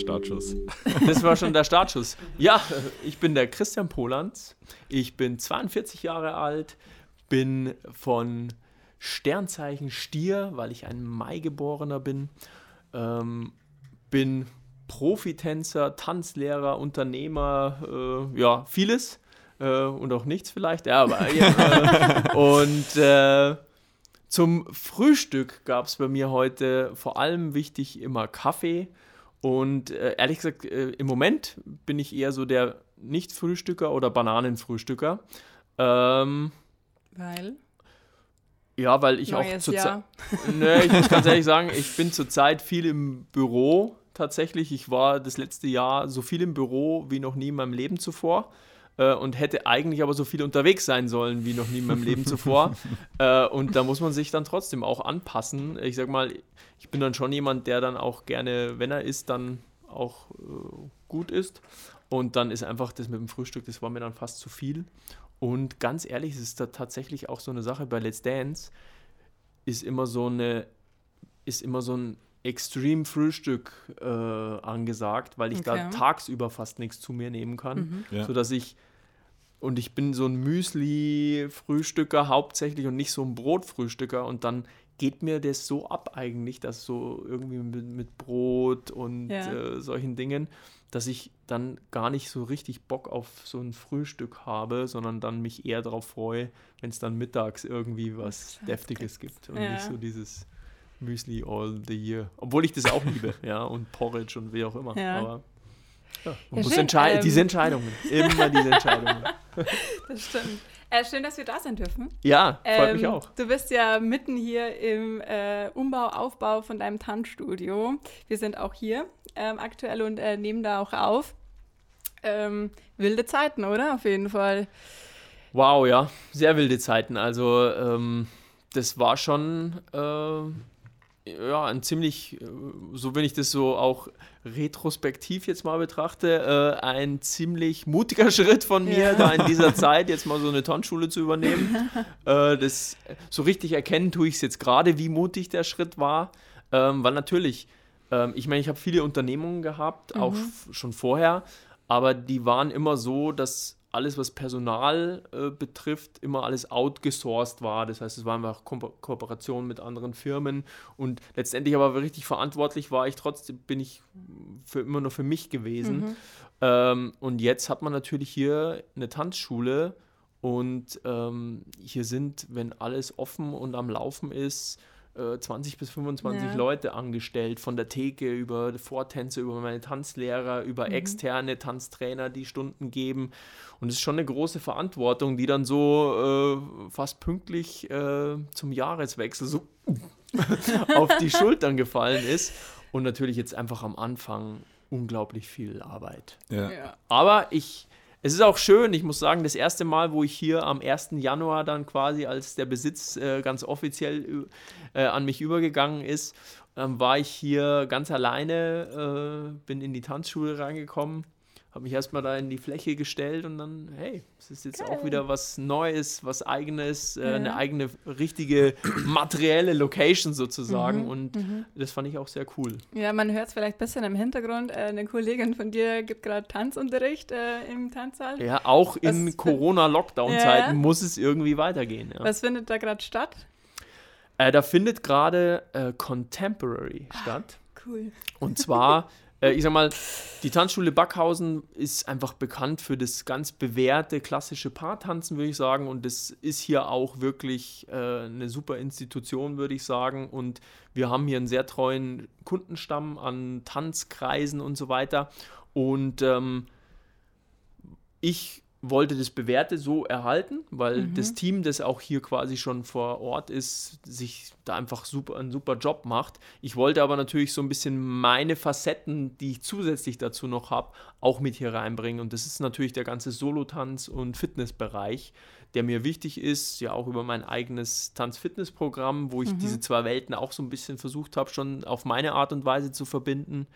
Startschuss. Das war schon der Startschuss. Ja, ich bin der Christian Polanz. Ich bin 42 Jahre alt, bin von Sternzeichen Stier, weil ich ein Mai-Geborener bin. Ähm, bin Profitänzer, Tanzlehrer, Unternehmer, äh, ja, vieles. Äh, und auch nichts vielleicht. Ja, aber ja, äh, und äh, zum Frühstück gab es bei mir heute vor allem wichtig immer Kaffee. Und äh, ehrlich gesagt, äh, im Moment bin ich eher so der Nicht-Frühstücker oder Bananenfrühstücker. Ähm, Weil? Ja, weil ich Neues auch zur Jahr. Zeit. Ne, ich muss ganz ehrlich sagen, ich bin zurzeit viel im Büro tatsächlich. Ich war das letzte Jahr so viel im Büro wie noch nie in meinem Leben zuvor äh, und hätte eigentlich aber so viel unterwegs sein sollen wie noch nie in meinem Leben zuvor. äh, und da muss man sich dann trotzdem auch anpassen. Ich sag mal, ich bin dann schon jemand, der dann auch gerne, wenn er isst, dann auch äh, gut isst. Und dann ist einfach das mit dem Frühstück, das war mir dann fast zu viel. Und ganz ehrlich, es ist da tatsächlich auch so eine Sache bei Let's Dance, ist immer so eine, ist immer so ein Extrem-Frühstück äh, angesagt, weil ich da Okay. tagsüber fast nichts zu mir nehmen kann, Mhm. Ja. sodass ich und ich bin so ein Müsli-Frühstücker hauptsächlich und nicht so ein Brotfrühstücker und dann geht mir das so ab eigentlich, dass so irgendwie mit, mit Brot und Ja. äh, solchen Dingen, dass ich dann gar nicht so richtig Bock auf so ein Frühstück habe, sondern dann mich eher darauf freue, wenn es dann mittags irgendwie was Deftiges gibt und Ja. nicht so dieses Müsli all the year. Obwohl ich das auch liebe, ja, und Porridge und wie auch immer. Ja. Aber ja, man Ja, muss schön, entscheiden, ähm, diese Entscheidungen, immer diese Entscheidungen. Das stimmt. Äh, schön, dass wir da sein dürfen. Ja, freut Ähm, mich auch. Du bist ja mitten hier im äh, Umbau, Aufbau von deinem Tanzstudio. Wir sind auch hier ähm, aktuell und äh, nehmen da auch auf. Ähm, wilde Zeiten, oder? Auf jeden Fall. Wow, ja, sehr wilde Zeiten. Also ähm, das war schon äh, ja ein ziemlich, äh, so wenn ich das so auch retrospektiv jetzt mal betrachte, äh, ein ziemlich mutiger Schritt von mir, Ja. da in dieser Zeit jetzt mal so eine Tanzschule zu übernehmen. äh, das so richtig erkennen tue ich es jetzt gerade, wie mutig der Schritt war, ähm, weil natürlich, ähm, ich meine, ich habe viele Unternehmungen gehabt, auch f- schon vorher, aber die waren immer so, dass alles, was Personal äh, betrifft, immer alles outgesourced war. Das heißt, es war einfach Ko Kooperation mit anderen Firmen und letztendlich aber richtig verantwortlich war ich trotzdem, bin ich für immer nur für mich gewesen. Ähm, und jetzt hat man natürlich hier eine Tanzschule und ähm, hier sind, wenn alles offen und am Laufen ist, äh, 20 bis 25 Ja. Leute angestellt, von der Theke über Vortänze, über meine Tanzlehrer, über Mhm. externe Tanztrainer, die Stunden geben. Und es ist schon eine große Verantwortung, die dann so äh, fast pünktlich äh, zum Jahreswechsel so auf die Schultern gefallen ist. Und natürlich jetzt einfach am Anfang unglaublich viel Arbeit. Ja. Ja. Aber ich, es ist auch schön, ich muss sagen, das erste Mal, wo ich hier am 1. Januar dann quasi, als der Besitz äh, ganz offiziell äh, an mich übergegangen ist, ähm, war ich hier ganz alleine, äh, bin in die Tanzschule reingekommen, habe mich erstmal da in die Fläche gestellt und dann, hey, es ist jetzt auch Geil. wieder was Neues, was eigenes, äh, Ja. eine eigene richtige materielle Location sozusagen Mhm, und das fand ich auch sehr cool. Ja, man hört es vielleicht ein bisschen im Hintergrund. Äh, eine Kollegin von dir gibt gerade Tanzunterricht äh, im Tanzsaal. Ja, auch in Was- Corona-Lockdown-Zeiten Ja. muss es irgendwie weitergehen. Ja. Was findet da gerade statt? Äh, da findet gerade äh, Contemporary statt. Cool. Und zwar, äh, ich sag mal, die Tanzschule Backhausen ist einfach bekannt für das ganz bewährte klassische Paartanzen, würde ich sagen. Und das ist hier auch wirklich äh, eine super Institution, würde ich sagen. Und wir haben hier einen sehr treuen Kundenstamm an Tanzkreisen und so weiter. Und ähm, ich wollte das Bewährte so erhalten, weil das Team, das auch hier quasi schon vor Ort ist, sich da einfach super, einen super Job macht. Ich wollte aber natürlich so ein bisschen meine Facetten, die ich zusätzlich dazu noch habe, auch mit hier reinbringen. Und das ist natürlich der ganze Solotanz- und Fitnessbereich, der mir wichtig ist, ja auch über mein eigenes Tanz-Fitness-Programm, wo ich diese zwei Welten auch so ein bisschen versucht habe, schon auf meine Art und Weise zu verbinden.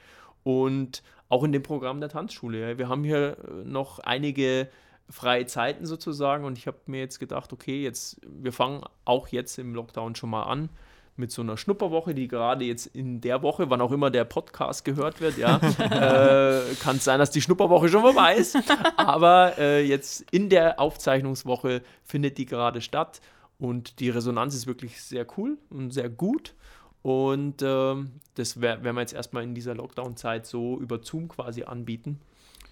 Und auch in dem Programm der Tanzschule. Wir haben hier äh, noch einige freie Zeiten sozusagen und ich habe mir jetzt gedacht, okay, jetzt wir fangen auch jetzt im Lockdown schon mal an mit so einer Schnupperwoche, die gerade jetzt in der Woche, wann auch immer der Podcast gehört wird, ja, äh, kann es sein, dass die Schnupperwoche schon vorbei ist. Aber äh, jetzt in der Aufzeichnungswoche findet die gerade statt und die Resonanz ist wirklich sehr cool und sehr gut. Und ähm, das werden wir jetzt erstmal in dieser Lockdown-Zeit so über Zoom quasi anbieten.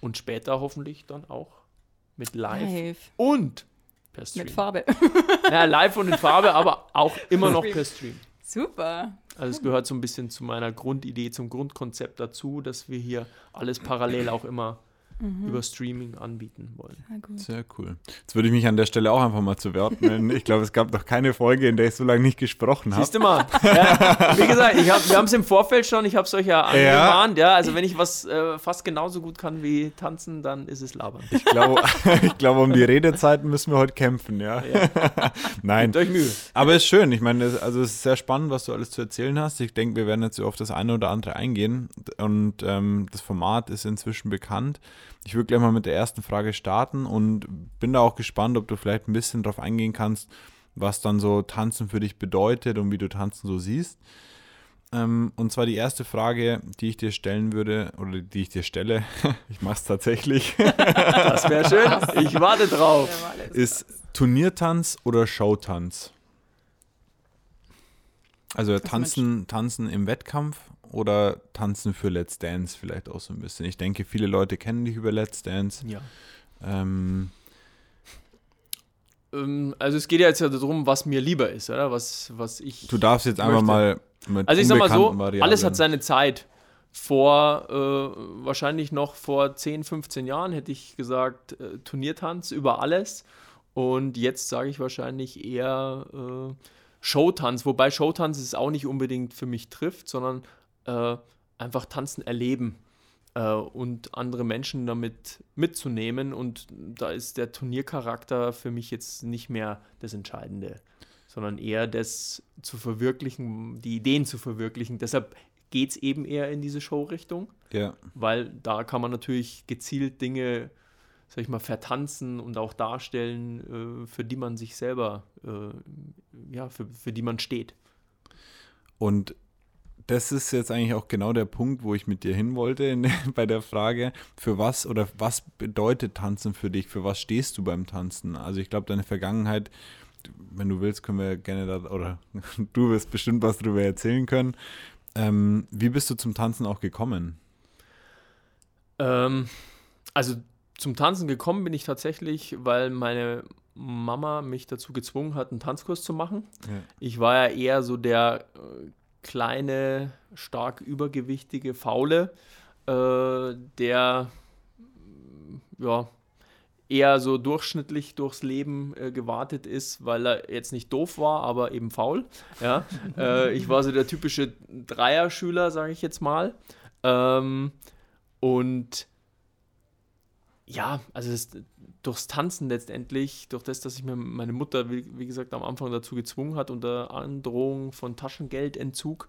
Und später hoffentlich dann auch mit Live, live. und per Stream. Mit Farbe. Ja, live und in Farbe, aber auch immer noch per Stream. Super. Also es gehört so ein bisschen zu meiner Grundidee, zum Grundkonzept dazu, dass wir hier alles parallel auch immer mhm. über Streaming anbieten wollen. Sehr, cool. Jetzt würde ich mich an der Stelle auch einfach mal zu Wort melden. Ich glaube, es gab noch keine Folge, in der ich so lange nicht gesprochen habe. Siehst du mal. Ja, wie gesagt, hab, wir haben es im Vorfeld schon, ich habe es euch ja angemahnt. Ja. ja. also wenn ich was äh, fast genauso gut kann wie tanzen, dann ist es labern. Ich glaube, ich glaube um die Redezeiten müssen wir heute kämpfen, ja. ja. Nein. Gebt euch Mühe. Aber es ist schön. Ich meine, also es ist sehr spannend, was du alles zu erzählen hast. Ich denke, wir werden jetzt auf das eine oder andere eingehen. Und ähm, das Format ist inzwischen bekannt. Ich würde gleich mal mit der ersten Frage starten und bin da auch gespannt, ob du vielleicht ein bisschen darauf eingehen kannst, was dann so Tanzen für dich bedeutet und wie du Tanzen so siehst. Ähm, und zwar die erste Frage, die ich dir stellen würde, oder die ich dir stelle, ich mache es tatsächlich. das wäre schön, ich warte drauf. Ist Turniertanz oder Showtanz? Also tanzen, tanzen im Wettkampf oder tanzen für Let's Dance vielleicht auch so ein bisschen? Ich denke, viele Leute kennen dich über Let's Dance. Ja. Ähm, ähm, also es geht ja jetzt ja darum, was mir lieber ist, oder? Was, was ich. Du darfst jetzt einfach mal mit Also ich sag mal so, Variablen. alles hat seine Zeit. Vor äh, wahrscheinlich noch vor 10, 15 Jahren hätte ich gesagt, äh, Turniertanz über alles. Und jetzt sage ich wahrscheinlich eher äh, Showtanz, wobei Showtanz es auch nicht unbedingt für mich trifft, sondern äh, einfach tanzen erleben äh, und andere Menschen damit mitzunehmen. Und da ist der Turniercharakter für mich jetzt nicht mehr das Entscheidende, sondern eher das zu verwirklichen, die Ideen zu verwirklichen. Deshalb geht es eben eher in diese Show-Richtung, ja. weil da kann man natürlich gezielt Dinge sag ich mal, vertanzen und auch darstellen, äh, für die man sich selber, äh, ja, für, für die man steht. Und das ist jetzt eigentlich auch genau der Punkt, wo ich mit dir hin wollte in, bei der Frage, für was oder was bedeutet Tanzen für dich? Für was stehst du beim Tanzen? Also ich glaube, deine Vergangenheit, wenn du willst, können wir gerne da, oder du wirst bestimmt was darüber erzählen können. Ähm, wie bist du zum Tanzen auch gekommen? Ähm, also zum Tanzen gekommen bin ich tatsächlich, weil meine Mama mich dazu gezwungen hat, einen Tanzkurs zu machen. Ja. Ich war ja eher so der äh, kleine, stark übergewichtige Faule, äh, der ja, eher so durchschnittlich durchs Leben äh, gewartet ist, weil er jetzt nicht doof war, aber eben faul. Ja? äh, ich war so der typische Dreierschüler, sage ich jetzt mal. Ähm, und ja, also das, durchs Tanzen letztendlich, durch das, dass ich mir meine Mutter, wie, wie gesagt, am Anfang dazu gezwungen hat, unter Androhung von Taschengeldentzug,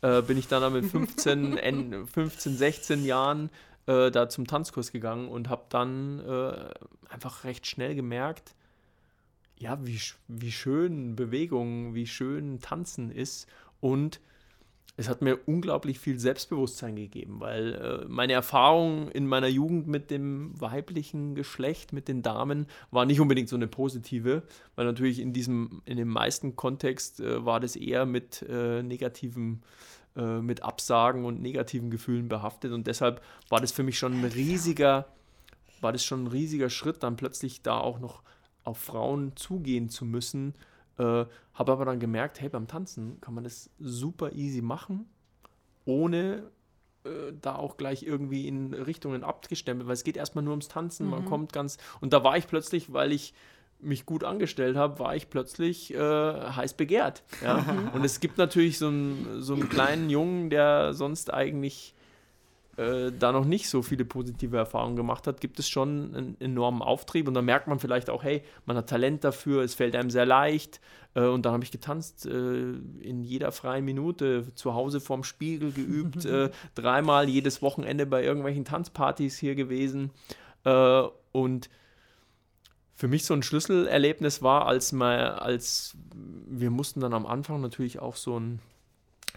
äh, bin ich dann mit 15, 15 16 Jahren äh, da zum Tanzkurs gegangen und habe dann äh, einfach recht schnell gemerkt, ja, wie, wie schön Bewegung, wie schön Tanzen ist und es hat mir unglaublich viel Selbstbewusstsein gegeben, weil äh, meine Erfahrung in meiner Jugend mit dem weiblichen Geschlecht, mit den Damen, war nicht unbedingt so eine positive, weil natürlich in diesem, in dem meisten Kontext äh, war das eher mit äh, negativen, äh, mit Absagen und negativen Gefühlen behaftet. Und deshalb war das für mich schon ein riesiger, war das schon ein riesiger Schritt, dann plötzlich da auch noch auf Frauen zugehen zu müssen, äh, habe aber dann gemerkt, hey, beim Tanzen kann man das super easy machen, ohne äh, da auch gleich irgendwie in Richtungen abgestempelt, weil es geht erstmal nur ums Tanzen, mhm. man kommt ganz. Und da war ich plötzlich, weil ich mich gut angestellt habe, war ich plötzlich äh, heiß begehrt. Ja? Mhm. Und es gibt natürlich so einen, so einen kleinen Jungen, der sonst eigentlich äh, da noch nicht so viele positive Erfahrungen gemacht hat, gibt es schon einen enormen Auftrieb. Und dann merkt man vielleicht auch, hey, man hat Talent dafür, es fällt einem sehr leicht. Äh, und dann habe ich getanzt äh, in jeder freien Minute, zu Hause vorm Spiegel geübt, äh, dreimal jedes Wochenende bei irgendwelchen Tanzpartys hier gewesen. Äh, und für mich so ein Schlüsselerlebnis war, als, mal, als wir mussten dann am Anfang natürlich auch so ein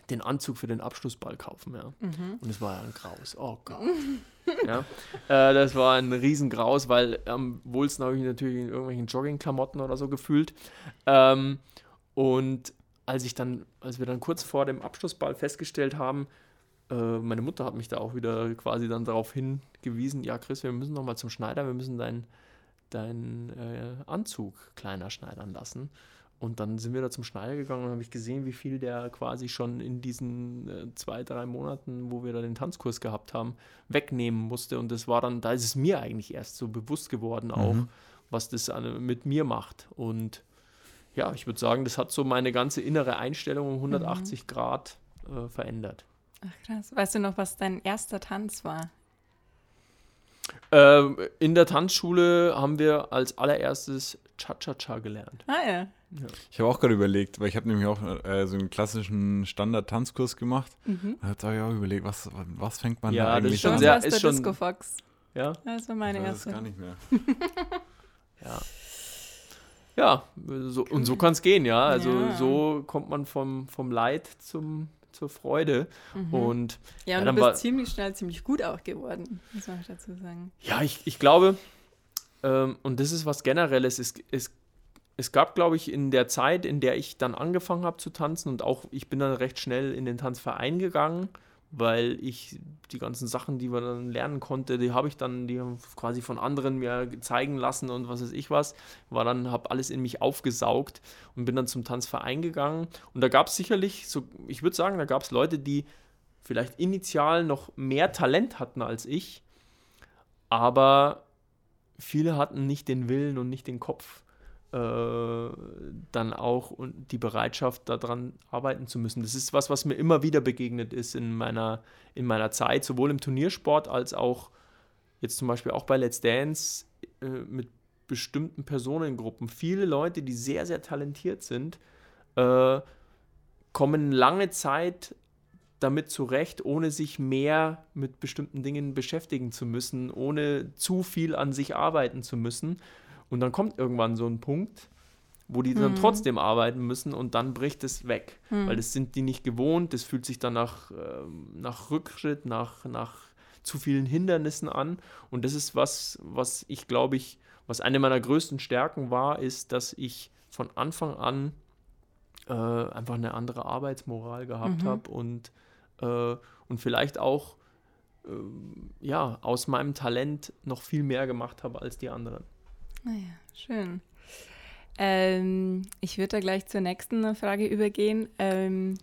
den Anzug für den Abschlussball kaufen, ja. Mhm. Und es war ja ein Graus. Oh Gott. ja. Äh, das war ein Riesengraus, weil am wohlsten habe ich mich natürlich in irgendwelchen Joggingklamotten oder so gefühlt. Ähm, und als ich dann, als wir dann kurz vor dem Abschlussball festgestellt haben, äh, meine Mutter hat mich da auch wieder quasi dann darauf hingewiesen, ja Chris, wir müssen nochmal zum Schneider, wir müssen deinen dein, äh, Anzug kleiner schneidern lassen. Und dann sind wir da zum Schneider gegangen und habe ich gesehen, wie viel der quasi schon in diesen äh, zwei, drei Monaten, wo wir da den Tanzkurs gehabt haben, wegnehmen musste. Und das war dann, da ist es mir eigentlich erst so bewusst geworden, auch, mhm. was das mit mir macht. Und ja, ich würde sagen, das hat so meine ganze innere Einstellung um 180 mhm. Grad äh, verändert. Ach krass. Weißt du noch, was dein erster Tanz war? Ähm, in der Tanzschule haben wir als allererstes Cha-Cha-Cha gelernt. Ah ja. Ja. Ich habe auch gerade überlegt, weil ich habe nämlich auch äh, so einen klassischen Standard-Tanzkurs gemacht. Mhm. Da habe ich auch überlegt, was, was fängt man ja, da eigentlich das ist schon an? Sehr, ist schon, Disco Fox. Ja. Das war meine ich erste. Das gar nicht mehr. ja. Ja, so, und so kann es gehen, ja. Also ja. so kommt man vom, vom Leid zum, zur Freude. Mhm. Und, ja, und ja, du bist ziemlich schnell ziemlich gut auch geworden, muss man dazu sagen. Ja, ich, ich glaube, ähm, und das ist was Generelles, es, es es gab, glaube ich, in der Zeit, in der ich dann angefangen habe zu tanzen und auch ich bin dann recht schnell in den Tanzverein gegangen, weil ich die ganzen Sachen, die man dann lernen konnte, die habe ich dann die quasi von anderen mir zeigen lassen und was weiß ich was, war dann habe alles in mich aufgesaugt und bin dann zum Tanzverein gegangen. Und da gab es sicherlich so ich würde sagen, da gab es Leute, die vielleicht initial noch mehr Talent hatten als ich, aber viele hatten nicht den Willen und nicht den Kopf dann auch die Bereitschaft, daran arbeiten zu müssen. Das ist was, was mir immer wieder begegnet ist in meiner, in meiner Zeit, sowohl im Turniersport als auch jetzt zum Beispiel auch bei Let's Dance äh, mit bestimmten Personengruppen. Viele Leute, die sehr, sehr talentiert sind, äh, kommen lange Zeit damit zurecht, ohne sich mehr mit bestimmten Dingen beschäftigen zu müssen, ohne zu viel an sich arbeiten zu müssen. Und dann kommt irgendwann so ein Punkt, wo die dann mhm. trotzdem arbeiten müssen und dann bricht es weg. Mhm. Weil das sind die nicht gewohnt, das fühlt sich dann nach, äh, nach Rückschritt, nach, nach zu vielen Hindernissen an. Und das ist was, was ich glaube ich, was eine meiner größten Stärken war, ist, dass ich von Anfang an äh, einfach eine andere Arbeitsmoral gehabt mhm. habe und, äh, und vielleicht auch äh, ja, aus meinem Talent noch viel mehr gemacht habe als die anderen. Naja, schön. Ähm, ich würde da gleich zur nächsten Frage übergehen. Ähm,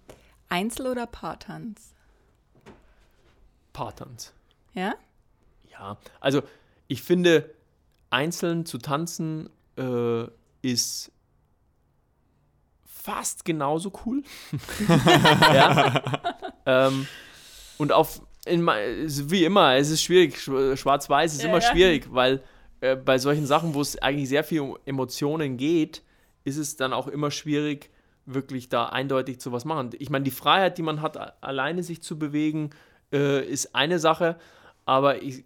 Einzel- oder Paartanz? Paartanz. Ja? Ja, also ich finde, einzeln zu tanzen äh, ist fast genauso cool. ja. ähm, und auf, in, wie immer, es ist schwierig, schwarz-weiß ist ja, immer ja. schwierig, weil äh, bei solchen Sachen, wo es eigentlich sehr viel um Emotionen geht, ist es dann auch immer schwierig, wirklich da eindeutig zu was machen. Ich meine, die Freiheit, die man hat, alleine sich zu bewegen, äh, ist eine Sache, aber ich,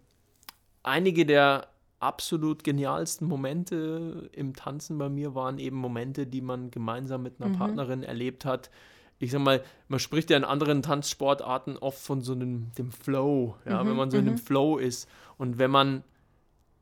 einige der absolut genialsten Momente im Tanzen bei mir waren eben Momente, die man gemeinsam mit einer mhm. Partnerin erlebt hat. Ich sag mal, man spricht ja in anderen Tanzsportarten oft von so einem dem Flow, ja, mhm. wenn man so in einem mhm. Flow ist. Und wenn man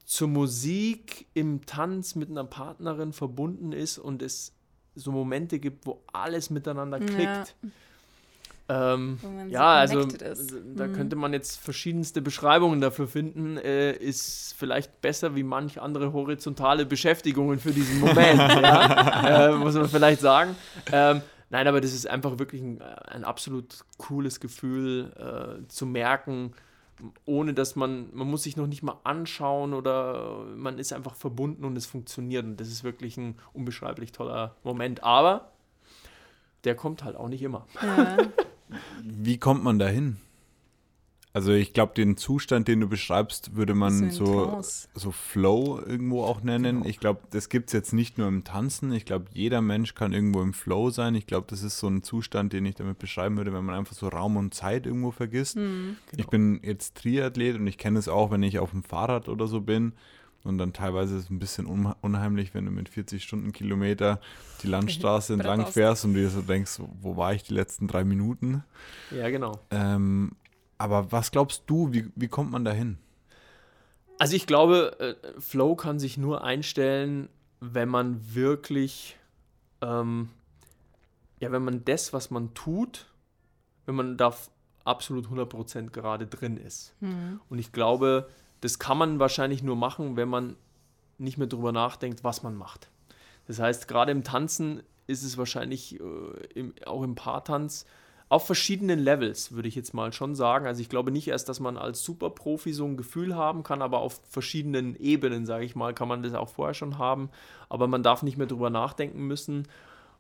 zur Musik im Tanz mit einer Partnerin verbunden ist und es so Momente gibt, wo alles miteinander klickt. Ja, ähm, ja also da mhm. könnte man jetzt verschiedenste Beschreibungen dafür finden. Äh, ist vielleicht besser wie manch andere horizontale Beschäftigungen für diesen Moment, ja? äh, muss man vielleicht sagen. Ähm, nein, aber das ist einfach wirklich ein, ein absolut cooles Gefühl äh, zu merken, ohne dass man, man muss sich noch nicht mal anschauen oder man ist einfach verbunden und es funktioniert. Und das ist wirklich ein unbeschreiblich toller Moment. Aber der kommt halt auch nicht immer. Ja. Wie kommt man da hin? Also ich glaube, den Zustand, den du beschreibst, würde man so, so Flow irgendwo auch nennen. Genau. Ich glaube, das gibt es jetzt nicht nur im Tanzen. Ich glaube, jeder Mensch kann irgendwo im Flow sein. Ich glaube, das ist so ein Zustand, den ich damit beschreiben würde, wenn man einfach so Raum und Zeit irgendwo vergisst. Mhm. Genau. Ich bin jetzt Triathlet und ich kenne es auch, wenn ich auf dem Fahrrad oder so bin Und dann teilweise ist es ein bisschen unheimlich, wenn du mit 40 Stundenkilometer die Landstraße entlang fährst und du dir so denkst, wo war ich die letzten drei Minuten? Ja, genau. Ähm, aber was glaubst du, wie, wie kommt man da hin? Also ich glaube, äh, Flow kann sich nur einstellen, wenn man wirklich, ähm, ja, wenn man das, was man tut, wenn man da absolut 100% gerade drin ist. Mhm. Und ich glaube, das kann man wahrscheinlich nur machen, wenn man nicht mehr darüber nachdenkt, was man macht. Das heißt, gerade im Tanzen ist es wahrscheinlich äh, im, auch im Paartanz auf verschiedenen Levels, würde ich jetzt mal schon sagen. Also ich glaube nicht erst, dass man als Superprofi so ein Gefühl haben kann, aber auf verschiedenen Ebenen, sage ich mal, kann man das auch vorher schon haben. Aber man darf nicht mehr darüber nachdenken müssen,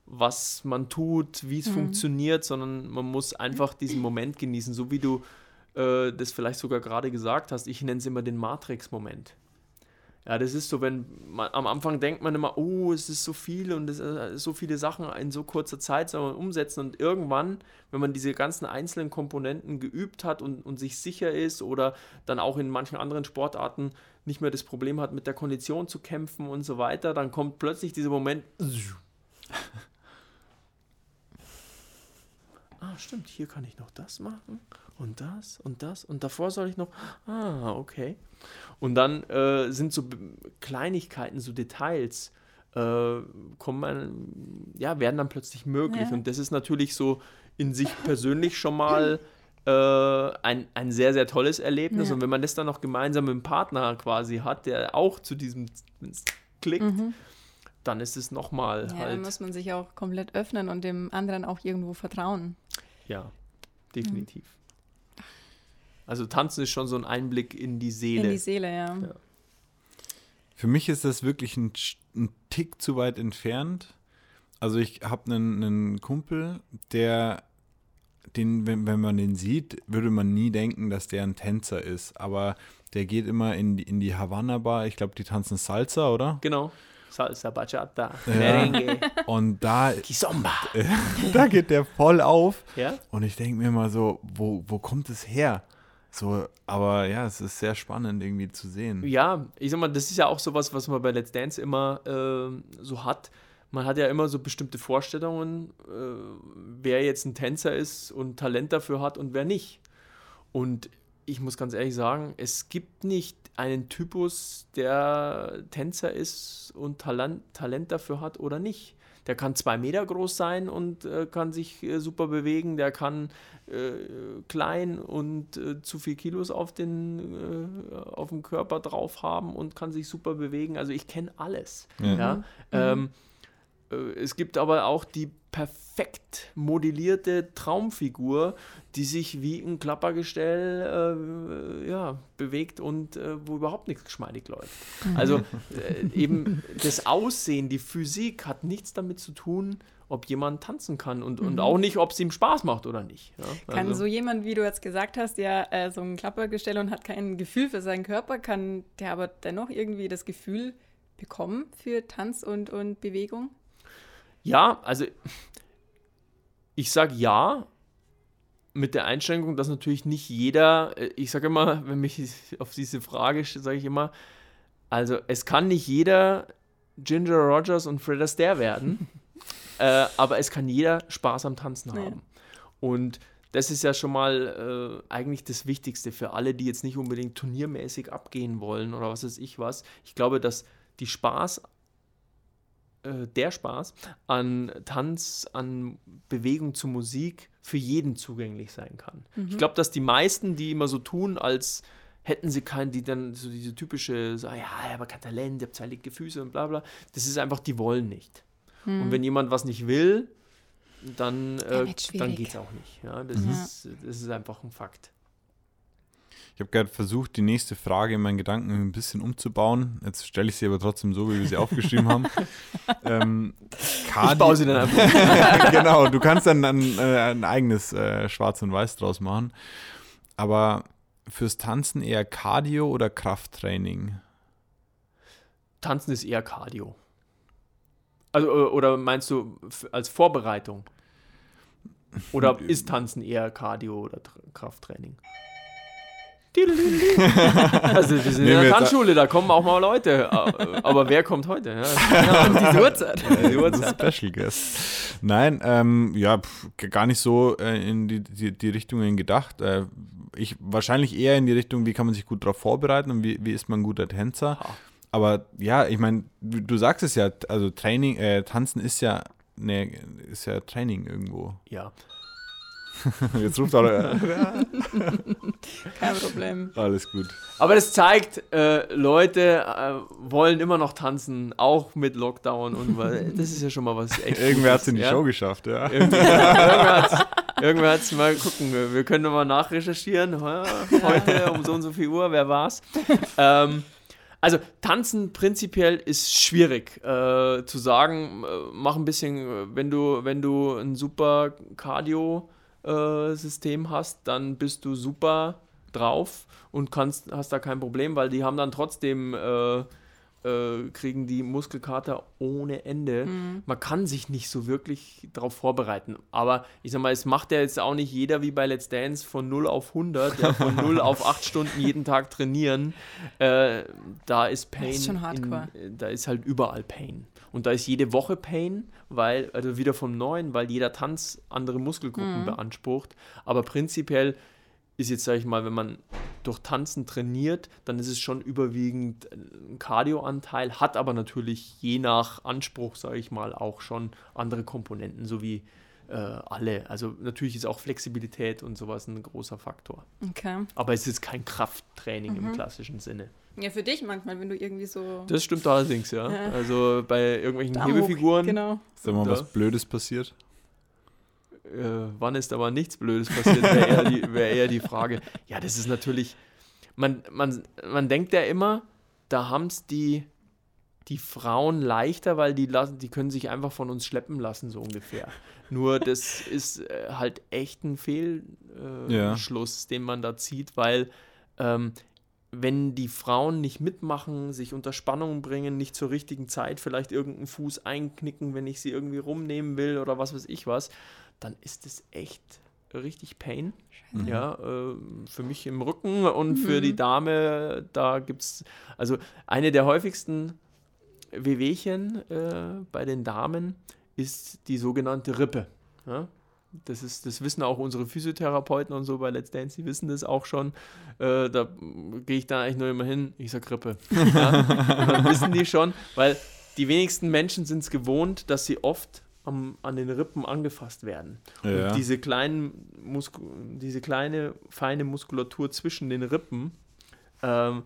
was man tut, wie es mhm. funktioniert, sondern man muss einfach diesen Moment genießen, so wie du äh, das vielleicht sogar gerade gesagt hast, ich nenne es immer den Matrix-Moment. Ja, das ist so, wenn man am Anfang denkt man immer, oh, es ist so viel und es äh, so viele Sachen in so kurzer Zeit soll man umsetzen und irgendwann, wenn man diese ganzen einzelnen Komponenten geübt hat und, und sich sicher ist oder dann auch in manchen anderen Sportarten nicht mehr das Problem hat, mit der Kondition zu kämpfen und so weiter, dann kommt plötzlich dieser Moment. Ah, stimmt, hier kann ich noch das machen und das und das und davor soll ich noch, ah, okay. Und dann äh, sind so Kleinigkeiten, so Details, äh, kommen, ja, werden dann plötzlich möglich. Ja. Und das ist natürlich so in sich persönlich schon mal äh, ein, ein sehr, sehr tolles Erlebnis. Ja. Und wenn man das dann noch gemeinsam mit einem Partner quasi hat, der auch zu diesem klickt, mhm. Dann ist es nochmal ja, halt. Dann muss man sich auch komplett öffnen und dem anderen auch irgendwo vertrauen. Ja, definitiv. Mhm. Also tanzen ist schon so ein Einblick in die Seele. In die Seele, ja. ja. Für mich ist das wirklich ein, ein Tick zu weit entfernt. Also ich habe einen, einen Kumpel, der, den, wenn, wenn man den sieht, würde man nie denken, dass der ein Tänzer ist. Aber der geht immer in die, in die Havanna Bar. Ich glaube, die tanzen Salsa, oder? Genau. Salsa, Bachata, Merengue. Und da, Kizomba. da geht der voll auf. Ja? Und ich denke mir mal so, wo, wo kommt es her? So, aber ja, es ist sehr spannend irgendwie zu sehen. Ja, ich sag mal, das ist ja auch sowas, was man bei Let's Dance immer äh, so hat. Man hat ja immer so bestimmte Vorstellungen, äh, wer jetzt ein Tänzer ist und Talent dafür hat und wer nicht. Und ich muss ganz ehrlich sagen, es gibt nicht einen Typus, der Tänzer ist und Talent, Talent dafür hat oder nicht. Der kann zwei Meter groß sein und äh, kann sich äh, super bewegen. Der kann äh, klein und äh, zu viel Kilos auf, den, äh, auf dem Körper drauf haben und kann sich super bewegen. Also ich kenne alles. Ja. ja? Mhm. Ähm, äh, es gibt aber auch die perfekt modellierte Traumfigur, die sich wie ein Klappergestell äh, ja, bewegt und äh, wo überhaupt nichts geschmeidig läuft. Mhm. Also äh, eben das Aussehen, die Physik hat nichts damit zu tun, ob jemand tanzen kann und, mhm. und auch nicht, ob es ihm Spaß macht oder nicht. Ja? Kann also. so jemand, wie du jetzt gesagt hast, der äh, so ein Klappergestell und hat kein Gefühl für seinen Körper, kann der aber dennoch irgendwie das Gefühl bekommen für Tanz und, und Bewegung? Ja, also ich sage ja, mit der Einschränkung, dass natürlich nicht jeder, äh, ich sage immer, wenn mich auf diese Frage sage ich immer, also es kann nicht jeder Ginger Rogers und Fred Astaire werden. Äh, aber es kann jeder Spaß am Tanzen nee. haben. Und das ist ja schon mal äh, eigentlich das Wichtigste für alle, die jetzt nicht unbedingt turniermäßig abgehen wollen oder was weiß ich was. Ich glaube, dass die Spaß, äh, der Spaß an Tanz, an Bewegung zu Musik für jeden zugänglich sein kann. Mhm. Ich glaube, dass die meisten, die immer so tun, als hätten sie keinen, die dann so diese typische, so, ja, aber kein Talent, ich habe zwei linke Füße und bla bla, das ist einfach, die wollen nicht. Hm. Und wenn jemand was nicht will, dann, äh, dann geht es auch nicht. Ja, das, mhm. ist, das ist einfach ein Fakt. Ich habe gerade versucht, die nächste Frage in meinen Gedanken ein bisschen umzubauen. Jetzt stelle ich sie aber trotzdem so, wie wir sie aufgeschrieben haben. ähm, ich baue sie dann einfach. genau, du kannst dann ein, äh, ein eigenes äh, Schwarz und Weiß draus machen. Aber fürs Tanzen eher Cardio oder Krafttraining? Tanzen ist eher Cardio. Also, oder meinst du als Vorbereitung? Oder ist Tanzen eher Cardio oder Krafttraining? also wir sind in der Tanzschule, da kommen auch mal Leute. Aber wer kommt heute? Ja, um diese Uhrzeit. Ja, die Uhrzeit. Special Guest. Nein, ähm, ja, pff, gar nicht so äh, in die, die, die, Richtungen gedacht. Äh, ich wahrscheinlich eher in die Richtung, wie kann man sich gut darauf vorbereiten und wie, wie ist man ein guter Tänzer. Aber ja, ich meine, du, du, sagst es ja, also Training, äh, Tanzen ist ja, ne, ist ja Training irgendwo. Ja. Jetzt ruft er. Kein Problem. Alles gut. Aber das zeigt, äh, Leute äh, wollen immer noch tanzen, auch mit Lockdown und das ist ja schon mal was echt. Irgendwer hat es in die ja? Show geschafft, ja. Irgendwer hat es mal gucken. Wir können mal nachrecherchieren. Heute um so und so viel Uhr, wer war's? Ähm, also tanzen prinzipiell ist schwierig äh, zu sagen. Äh, mach ein bisschen, wenn du, wenn du ein super Cardio äh, System hast, dann bist du super drauf und kannst, hast da kein Problem, weil die haben dann trotzdem, äh, äh, kriegen die Muskelkater ohne Ende. Mhm. Man kann sich nicht so wirklich darauf vorbereiten. Aber ich sag mal, es macht ja jetzt auch nicht jeder wie bei Let's Dance von 0 auf 100, ja, von 0 auf 8 Stunden jeden Tag trainieren. Äh, da ist Pain. Das ist schon hardcore. In, da ist halt überall Pain. Und da ist jede Woche Pain, weil, also wieder vom Neuen, weil jeder Tanz andere Muskelgruppen mhm. beansprucht. Aber prinzipiell ist jetzt, sage ich mal, wenn man durch Tanzen trainiert, dann ist es schon überwiegend ein Cardioanteil, hat aber natürlich je nach Anspruch, sage ich mal, auch schon andere Komponenten, so wie äh, alle. Also natürlich ist auch Flexibilität und sowas ein großer Faktor. Okay. Aber es ist kein Krafttraining mhm. im klassischen Sinne. Ja, für dich manchmal, wenn du irgendwie so. Das stimmt allerdings, ja. ja. Also bei irgendwelchen Daumen, Hebefiguren. Genau. Ist da mal was Blödes passiert? Äh, wann ist aber nichts Blödes passiert, wäre eher, die, wär eher die Frage. Ja, das ist natürlich. Man, man, man denkt ja immer, da haben es die, die Frauen leichter, weil die, lassen, die können sich einfach von uns schleppen lassen, so ungefähr. Nur das ist äh, halt echt ein Fehlschluss, äh, ja. den man da zieht, weil ähm, wenn die Frauen nicht mitmachen, sich unter Spannung bringen, nicht zur richtigen Zeit vielleicht irgendeinen Fuß einknicken, wenn ich sie irgendwie rumnehmen will oder was weiß ich was, dann ist es echt richtig Pain. Mhm. Ja, äh, für mich im Rücken und mhm. für die Dame, da gibt es, also eine der häufigsten Wehwehchen äh, bei den Damen ist die sogenannte Rippe. Ja? Das, ist, das wissen auch unsere Physiotherapeuten und so bei Let's Dance, die wissen das auch schon. Äh, da gehe ich da eigentlich nur immer hin, ich sage Grippe. Ja? dann wissen die schon, weil die wenigsten Menschen sind es gewohnt, dass sie oft am, an den Rippen angefasst werden. Ja. Und diese, kleinen Musku diese kleine, feine Muskulatur zwischen den Rippen, ähm,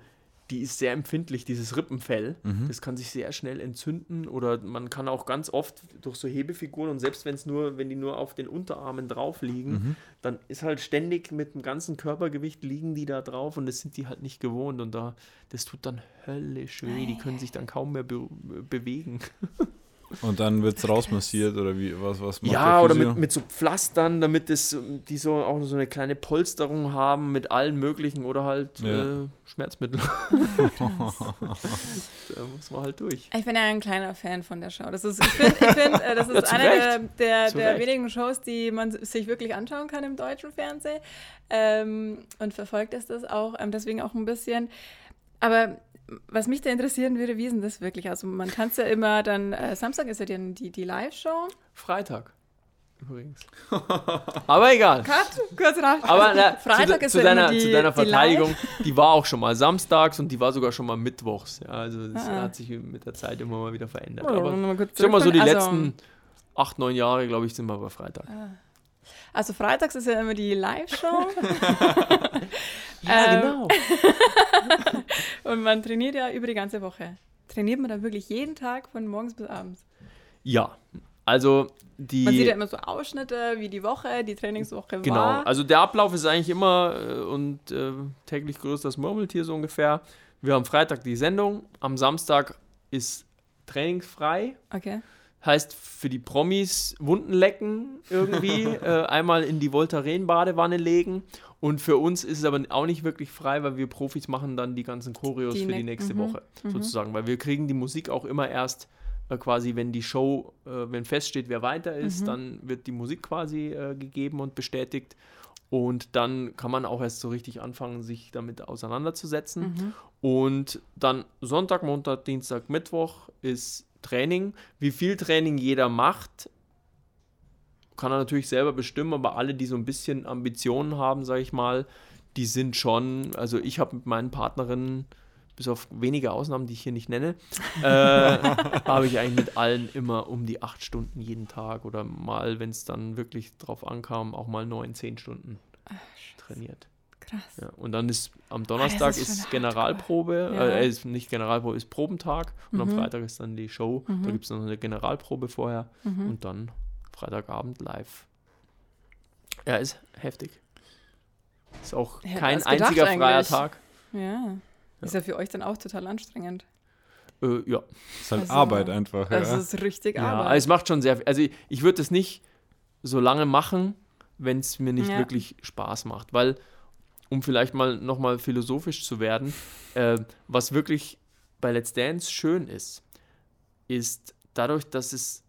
die ist sehr empfindlich, dieses Rippenfell. Mhm. Das kann sich sehr schnell entzünden oder man kann auch ganz oft durch so Hebefiguren und selbst wenn es nur, wenn die nur auf den Unterarmen drauf liegen, mhm. dann ist halt ständig mit dem ganzen Körpergewicht liegen die da drauf und das sind die halt nicht gewohnt und da, das tut dann höllisch weh. Die können sich dann kaum mehr be bewegen. Und dann wird es rausmassiert oder wie was, was macht Ja, oder mit, mit so Pflastern, damit es, die so auch so eine kleine Polsterung haben mit allen möglichen oder halt ja. äh, Schmerzmitteln. da muss man halt durch. Ich bin ja ein kleiner Fan von der Show. Das ist, ich finde, find, äh, das ist ja, eine der, der, der wenigen Shows, die man sich wirklich anschauen kann im deutschen Fernsehen. Ähm, und verfolgt ist das auch, ähm, deswegen auch ein bisschen. Aber was mich da interessieren würde, wie ist denn das wirklich? Also man kann es ja immer dann, äh, Samstag ist ja die, die, die Live-Show. Freitag. Übrigens. Aber egal. Cut, kurz nach. Aber na, Freitag zu, ist zu, deiner, die, zu deiner Verteidigung, die, die, war auch schon mal samstags und die war sogar schon mal mittwochs. Ja, also das ah. hat sich mit der Zeit immer mal wieder verändert. Oh, Aber mal sag mal so, die also, letzten acht, neun Jahre, glaube ich, sind wir bei Freitag. Ah. Also freitags ist ja immer die Live-Show. ja, ähm, genau. und man trainiert ja über die ganze Woche. Trainiert man dann wirklich jeden Tag von morgens bis abends? Ja, also die. Man sieht ja immer so Ausschnitte, wie die Woche, die Trainingswoche genau. war. Genau, also der Ablauf ist eigentlich immer äh, und äh, täglich grüßt das Murmeltier so ungefähr. Wir haben Freitag die Sendung, am Samstag ist trainingsfrei. Okay. Heißt für die Promis Wunden lecken irgendwie, äh, einmal in die Voltaren-Badewanne legen. Und für uns ist es aber auch nicht wirklich frei, weil wir Profis machen dann die ganzen Choreos die für die nächste mhm. Woche mhm. sozusagen. Weil wir kriegen die Musik auch immer erst äh, quasi, wenn die Show, äh, wenn feststeht, wer weiter ist, mhm. dann wird die Musik quasi äh, gegeben und bestätigt. Und dann kann man auch erst so richtig anfangen, sich damit auseinanderzusetzen. Mhm. Und dann Sonntag, Montag, Dienstag, Mittwoch ist Training. Wie viel Training jeder macht, kann er natürlich selber bestimmen, aber alle, die so ein bisschen Ambitionen haben, sage ich mal, die sind schon, also ich habe mit meinen Partnerinnen, bis auf wenige Ausnahmen, die ich hier nicht nenne, äh, habe ich eigentlich mit allen immer um die acht Stunden jeden Tag oder mal, wenn es dann wirklich drauf ankam, auch mal neun, zehn Stunden Ach, trainiert. Krass. Ja, und dann ist am Donnerstag ah, ist, ist Generalprobe, ja. äh, ist nicht Generalprobe, ist Probentag und mhm. am Freitag ist dann die Show. Mhm. Da gibt es noch eine Generalprobe vorher mhm. und dann Freitagabend live. Ja, ist heftig. Ist auch ja, kein einziger freier Tag. Ja. Ist ja für euch dann auch total anstrengend. Äh, ja. Ist halt also, Arbeit einfach. Das ja. ist richtig ja, Arbeit. Es macht schon sehr viel. Also ich, ich würde es nicht so lange machen, wenn es mir nicht ja. wirklich Spaß macht. Weil, um vielleicht mal nochmal philosophisch zu werden, äh, was wirklich bei Let's Dance schön ist, ist dadurch, dass es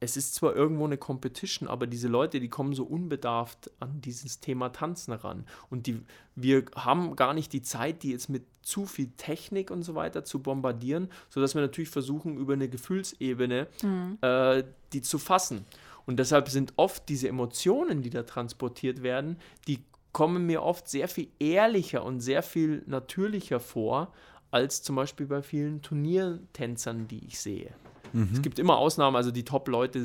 es ist zwar irgendwo eine Competition, aber diese Leute, die kommen so unbedarft an dieses Thema Tanzen ran. Und die, wir haben gar nicht die Zeit, die jetzt mit zu viel Technik und so weiter zu bombardieren, sodass wir natürlich versuchen, über eine Gefühlsebene mhm. äh, die zu fassen. Und deshalb sind oft diese Emotionen, die da transportiert werden, die kommen mir oft sehr viel ehrlicher und sehr viel natürlicher vor, als zum Beispiel bei vielen Turniertänzern, die ich sehe. Mhm. Es gibt immer Ausnahmen, also die Top-Leute äh,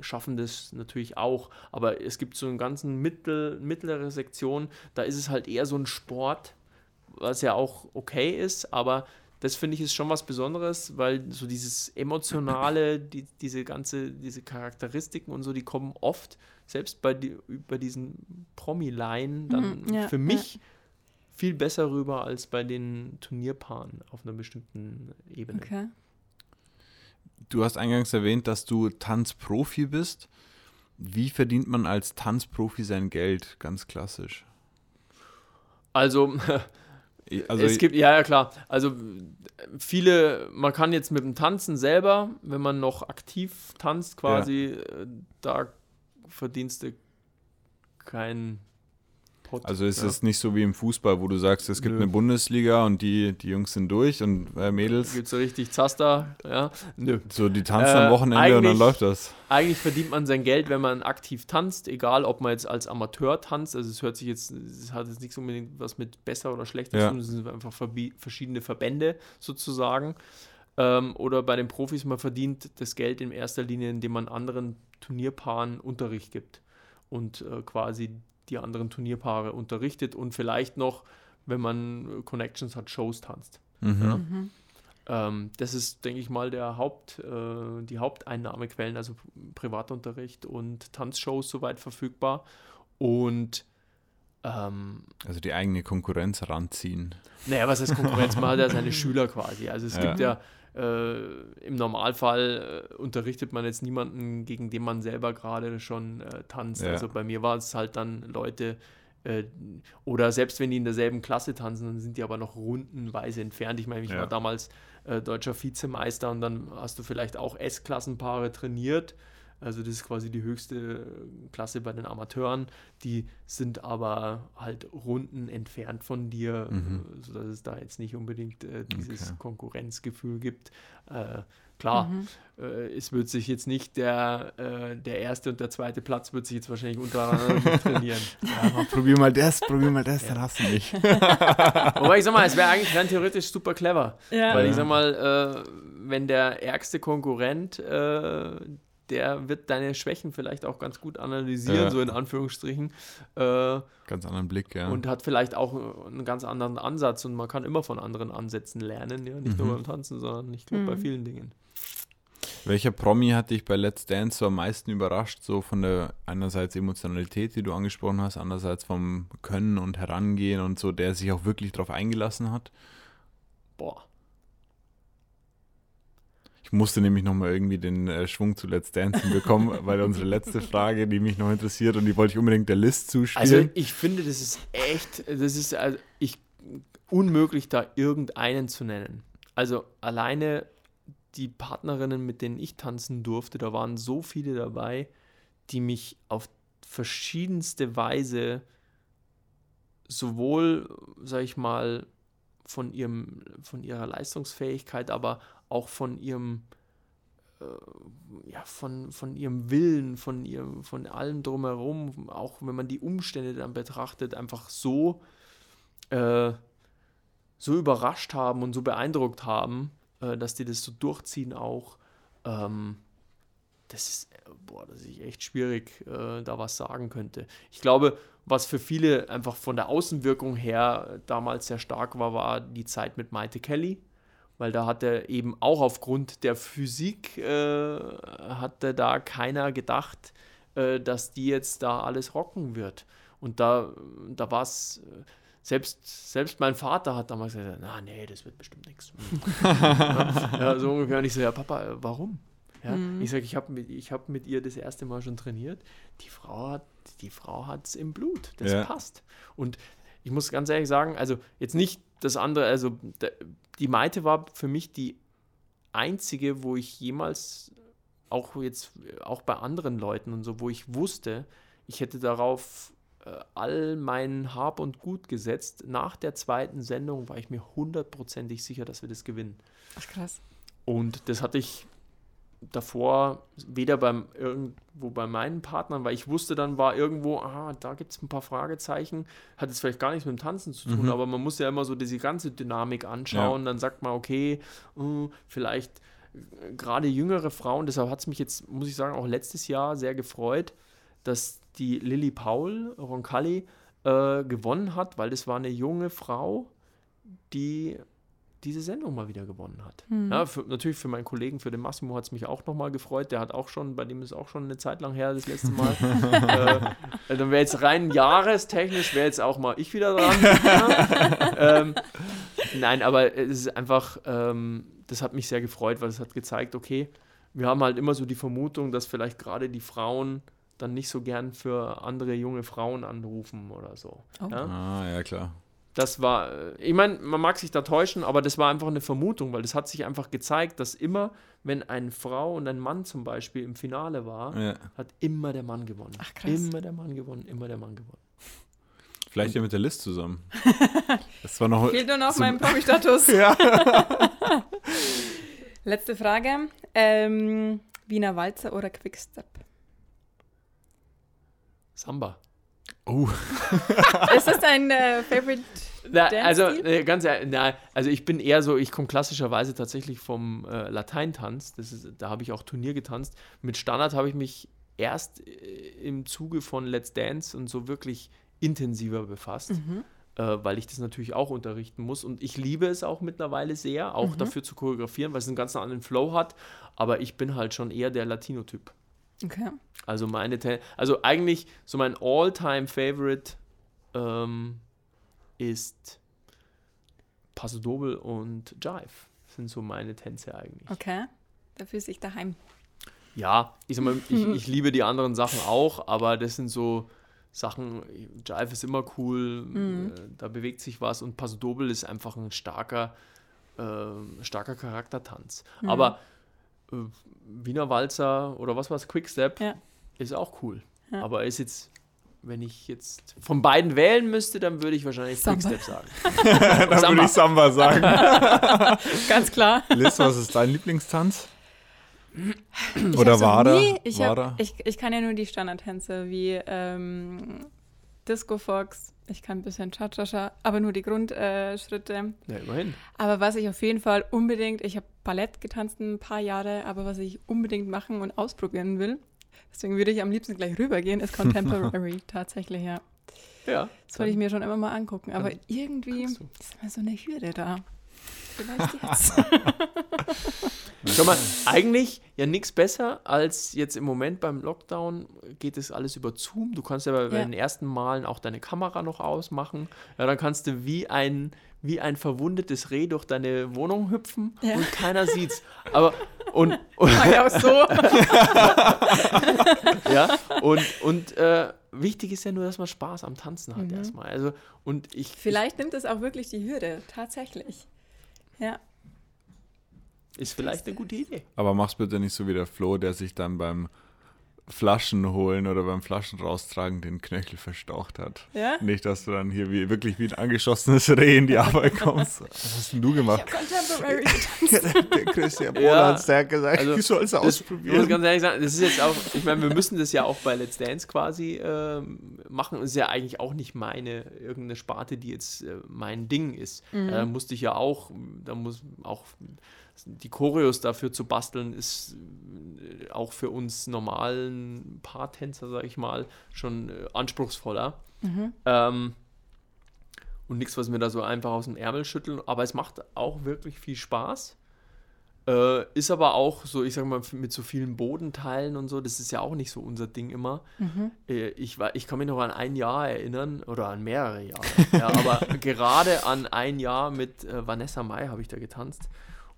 schaffen das natürlich auch, aber es gibt so eine ganzen mittel, mittlere Sektion, da ist es halt eher so ein Sport, was ja auch okay ist, aber das finde ich ist schon was Besonderes, weil so dieses emotionale, die, diese ganze, diese Charakteristiken und so, die kommen oft, selbst bei, die, bei diesen Promi-Line, dann mhm, ja, für mich ja. viel besser rüber als bei den Turnierpaaren auf einer bestimmten Ebene. Okay. Du hast eingangs erwähnt, dass du Tanzprofi bist. Wie verdient man als Tanzprofi sein Geld? Ganz klassisch. Also, also es gibt, ja, ja, klar. Also, viele, man kann jetzt mit dem Tanzen selber, wenn man noch aktiv tanzt, quasi, ja. Äh, da verdienst du kein Pot. Also ist ja. es nicht so wie im Fußball, wo du sagst, es gibt Nö. eine Bundesliga und die, die Jungs sind durch und äh, Mädels. Gibt so richtig Zaster, ja. Nö. So, die tanzen äh, am Wochenende und dann läuft das. Eigentlich verdient man sein Geld, wenn man aktiv tanzt, egal ob man jetzt als Amateur tanzt. Also es hört sich jetzt, es hat jetzt nichts unbedingt was mit besser oder schlechter ja. zu tun, es sind einfach verschiedene Verbände sozusagen. Ähm, oder bei den Profis, man verdient das Geld in erster Linie, indem man anderen Turnierpaaren Unterricht gibt und äh, quasi die anderen Turnierpaare unterrichtet und vielleicht noch, wenn man Connections hat, Shows tanzt. Mhm. Ja? Mhm. Ähm, das ist, denke ich mal, der Haupt, äh, die Haupteinnahmequellen, also Privatunterricht und Tanzshows soweit verfügbar. Und ähm, also die eigene Konkurrenz ranziehen. Naja, was heißt Konkurrenz? Man hat ja seine Schüler quasi. Also es ja. gibt ja äh, Im Normalfall äh, unterrichtet man jetzt niemanden, gegen den man selber gerade schon äh, tanzt. Ja. Also bei mir war es halt dann Leute, äh, oder selbst wenn die in derselben Klasse tanzen, dann sind die aber noch rundenweise entfernt. Ich meine, ich ja. war damals äh, deutscher Vizemeister und dann hast du vielleicht auch S-Klassenpaare trainiert also das ist quasi die höchste Klasse bei den Amateuren. Die sind aber halt Runden entfernt von dir, mhm. sodass es da jetzt nicht unbedingt äh, dieses okay. Konkurrenzgefühl gibt. Äh, klar, mhm. äh, es wird sich jetzt nicht der, äh, der erste und der zweite Platz wird sich jetzt wahrscheinlich untereinander trainieren. Ja, probier mal das, probier mal das, ja. dann hast du mich. Wobei ich sag mal, es wäre eigentlich rein theoretisch super clever. Ja. Weil ich sag mal, äh, wenn der ärgste Konkurrent äh, der wird deine Schwächen vielleicht auch ganz gut analysieren, ja. so in Anführungsstrichen. Äh, ganz anderen Blick, ja. Und hat vielleicht auch einen ganz anderen Ansatz und man kann immer von anderen Ansätzen lernen, ja, nicht mhm. nur beim Tanzen, sondern ich glaube mhm. bei vielen Dingen. Welcher Promi hat dich bei Let's Dance so am meisten überrascht? So von der einerseits Emotionalität, die du angesprochen hast, andererseits vom Können und Herangehen und so, der sich auch wirklich darauf eingelassen hat? Boah. Musste nämlich nochmal irgendwie den äh, Schwung zu Let's Dancing bekommen, weil unsere letzte Frage, die mich noch interessiert und die wollte ich unbedingt der List zuspielen. Also ich finde, das ist echt, das ist also ich, unmöglich, da irgendeinen zu nennen. Also alleine die Partnerinnen, mit denen ich tanzen durfte, da waren so viele dabei, die mich auf verschiedenste Weise sowohl, sag ich mal, von ihrem, von ihrer Leistungsfähigkeit, aber auch von ihrem, äh, ja, von, von ihrem Willen, von ihrem, von allem drumherum, auch wenn man die Umstände dann betrachtet, einfach so, äh, so überrascht haben und so beeindruckt haben, äh, dass die das so durchziehen auch. Ähm, das ist, äh, boah, das ist echt schwierig, äh, da was sagen könnte. Ich glaube, was für viele einfach von der Außenwirkung her damals sehr stark war, war die Zeit mit Maite Kelly. Weil da hatte eben auch aufgrund der Physik, äh, hatte da keiner gedacht, äh, dass die jetzt da alles rocken wird. Und da, da war es, äh, selbst, selbst mein Vater hat damals gesagt, na nee, das wird bestimmt nichts. ja, so ungefähr. Und ich so, ja Papa, äh, warum? Ja, mhm. Ich sage, ich habe mit, hab mit ihr das erste Mal schon trainiert. Die Frau hat die Frau hat es im Blut. Das ja. passt. Und ich muss ganz ehrlich sagen, also jetzt nicht das andere, also die Maite war für mich die einzige, wo ich jemals auch jetzt auch bei anderen Leuten und so, wo ich wusste, ich hätte darauf äh, all mein Hab und Gut gesetzt. Nach der zweiten Sendung war ich mir hundertprozentig sicher, dass wir das gewinnen. Ach krass. Und das hatte ich davor weder beim irgendwo bei meinen Partnern, weil ich wusste dann war irgendwo, ah, da gibt es ein paar Fragezeichen, hat jetzt vielleicht gar nichts mit dem Tanzen zu tun, mhm. aber man muss ja immer so diese ganze Dynamik anschauen, ja. dann sagt man, okay, uh, vielleicht äh, gerade jüngere Frauen, deshalb hat es mich jetzt, muss ich sagen, auch letztes Jahr sehr gefreut, dass die Lilly Paul, Roncalli, äh, gewonnen hat, weil das war eine junge Frau, die diese Sendung mal wieder gewonnen hat. Mhm. Ja, für, natürlich für meinen Kollegen, für den Massimo hat es mich auch nochmal gefreut. Der hat auch schon, bei dem ist auch schon eine Zeit lang her, das letzte Mal. äh, dann wäre jetzt rein jahrestechnisch, wäre jetzt auch mal ich wieder dran. ja. ähm, nein, aber es ist einfach, ähm, das hat mich sehr gefreut, weil es hat gezeigt, okay, wir haben halt immer so die Vermutung, dass vielleicht gerade die Frauen dann nicht so gern für andere junge Frauen anrufen oder so. Oh. Ja? Ah, ja, klar. Das war, ich meine, man mag sich da täuschen, aber das war einfach eine Vermutung, weil das hat sich einfach gezeigt, dass immer, wenn eine Frau und ein Mann zum Beispiel im Finale war, ja. hat immer der Mann gewonnen. Ach krass. Immer der Mann gewonnen, immer der Mann gewonnen. Vielleicht ja mit der List zusammen. Das war noch. Fehlt nur noch mein Promi-Status. ja. Letzte Frage. Ähm, Wiener Walzer oder Quickstep? Samba. Oh. ist das dein äh, Favorite? Na, also äh, ganz ehrlich, na, also ich bin eher so, ich komme klassischerweise tatsächlich vom äh, Lateintanz. Das ist, da habe ich auch Turnier getanzt. Mit Standard habe ich mich erst äh, im Zuge von Let's Dance und so wirklich intensiver befasst. Mhm. Äh, weil ich das natürlich auch unterrichten muss. Und ich liebe es auch mittlerweile sehr, auch mhm. dafür zu choreografieren, weil es einen ganz anderen Flow hat. Aber ich bin halt schon eher der Latino-Typ. Okay. Also meine, Ten also eigentlich so mein All-Time-Favorite ähm, ist Paso Doble und Jive. Das sind so meine Tänze eigentlich. Okay. Da fühlst du dich daheim. Ja, ich sag mal, ich, ich liebe die anderen Sachen auch, aber das sind so Sachen, Jive ist immer cool, mhm. Äh, da bewegt sich was und Paso Doble ist einfach ein starker, äh, starker Charaktertanz. Mhm. Aber äh, Wiener Walzer oder was war es, Quickstep, ja. ist auch cool. Ja. Aber ist jetzt, wenn ich jetzt von beiden wählen müsste, dann würde ich wahrscheinlich Samba. Quickstep sagen. dann würde ich Samba sagen. Ganz klar. Liz, was ist dein Lieblingstanz? Oder Wada? Ich, hab, ich, ich kann ja nur die Standardtänze wie ähm, Disco Fox, ich kann ein bisschen Cha-Cha-Cha, aber nur die Grundschritte. Äh, ja, immerhin. Aber was ich auf jeden Fall unbedingt, ich habe Ballett getanzt ein paar Jahre, aber was ich unbedingt machen und ausprobieren will, deswegen würde ich am liebsten gleich rübergehen, ist Contemporary tatsächlich, ja. Ja. Das wollte ich mir schon immer mal angucken, aber irgendwie ist immer so eine Hürde da. Vielleicht jetzt. Schau mal, eigentlich ja nichts besser als jetzt im Moment beim Lockdown geht es alles über Zoom. Du kannst ja bei, ja. den ersten Malen auch deine Kamera noch ausmachen. Ja, dann kannst du wie ein, wie ein verwundetes Reh durch deine Wohnung hüpfen ja. und keiner sieht's. Aber und, und ja auch so. ja, und, und äh, wichtig ist ja nur, dass man Spaß am Tanzen hat mhm. erstmal. Also, und ich, Vielleicht ich, nimmt es auch wirklich die Hürde, tatsächlich. Ja. Ist vielleicht eine gute Idee. Aber mach's bitte nicht so wie der Flo, der sich dann beim Flaschen holen oder beim Flaschen raustragen den Knöchel verstaucht hat. Ja? Nicht, dass du dann hier wie, wirklich wie ein angeschossenes Reh in die Arbeit kommst. Was hast denn du gemacht? Ich Contemporary getanzt. der Christian Polanz, der hat gesagt, also, ich soll es ausprobieren. Ich muss ganz ehrlich sagen, das ist jetzt auch, ich meine, wir müssen das ja auch bei Let's Dance quasi äh, machen. Das ist ja eigentlich auch nicht meine, irgendeine Sparte, die jetzt äh, mein Ding ist. Mhm. Da musste ich ja auch, da muss auch die Choreos dafür zu basteln, ist äh, auch für uns normalen Paartänzer, sag ich mal, schon äh, anspruchsvoller. Mhm. Ähm, und nichts, was mir da so einfach aus dem Ärmel schütteln. Aber es macht auch wirklich viel Spaß. Äh, ist aber auch so, ich sag mal, mit so vielen Bodenteilen und so, das ist ja auch nicht so unser Ding immer. Mhm. Äh, ich, ich kann mich noch an ein Jahr erinnern, oder an mehrere Jahre. ja, aber gerade an ein Jahr mit äh, Vanessa Mai habe ich da getanzt.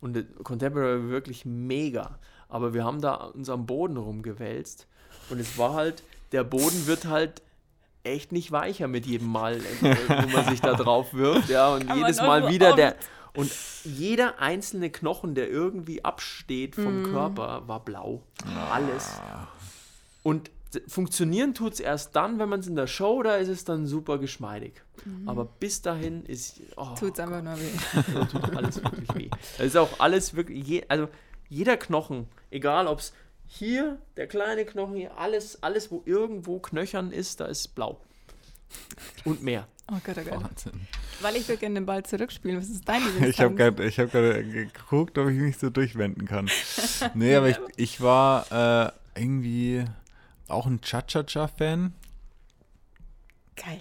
Und Contemporary wirklich mega. Aber wir haben da uns am Boden rumgewälzt. Und es war halt, der Boden wird halt echt nicht weicher mit jedem Mal, äh, wo man sich da drauf wirft. Ja, und Aber jedes Mal wieder der. Und jeder einzelne Knochen, der irgendwie absteht vom mm. Körper, war blau. Alles. Und funktionieren tut es erst dann, wenn man es in der Show, da ist es dann super geschmeidig. Mhm. Aber bis dahin ist. Oh, tut es einfach nur weh. Ja, tut alles wirklich weh. Das ist auch alles wirklich. Je, also jeder Knochen, egal ob es hier, der kleine Knochen hier, alles, alles, wo irgendwo Knöchern ist, da ist blau. Und mehr. Oh Gott, oh Gott. Wahnsinn. Weil ich würde gerne den Ball zurückspielen. Was ist dein Lieblingstanz? Ich habe gerade hab geguckt, ob ich mich so durchwenden kann. nee, aber ich, ich war äh, irgendwie auch ein Cha-Cha-Cha-Fan. Geil.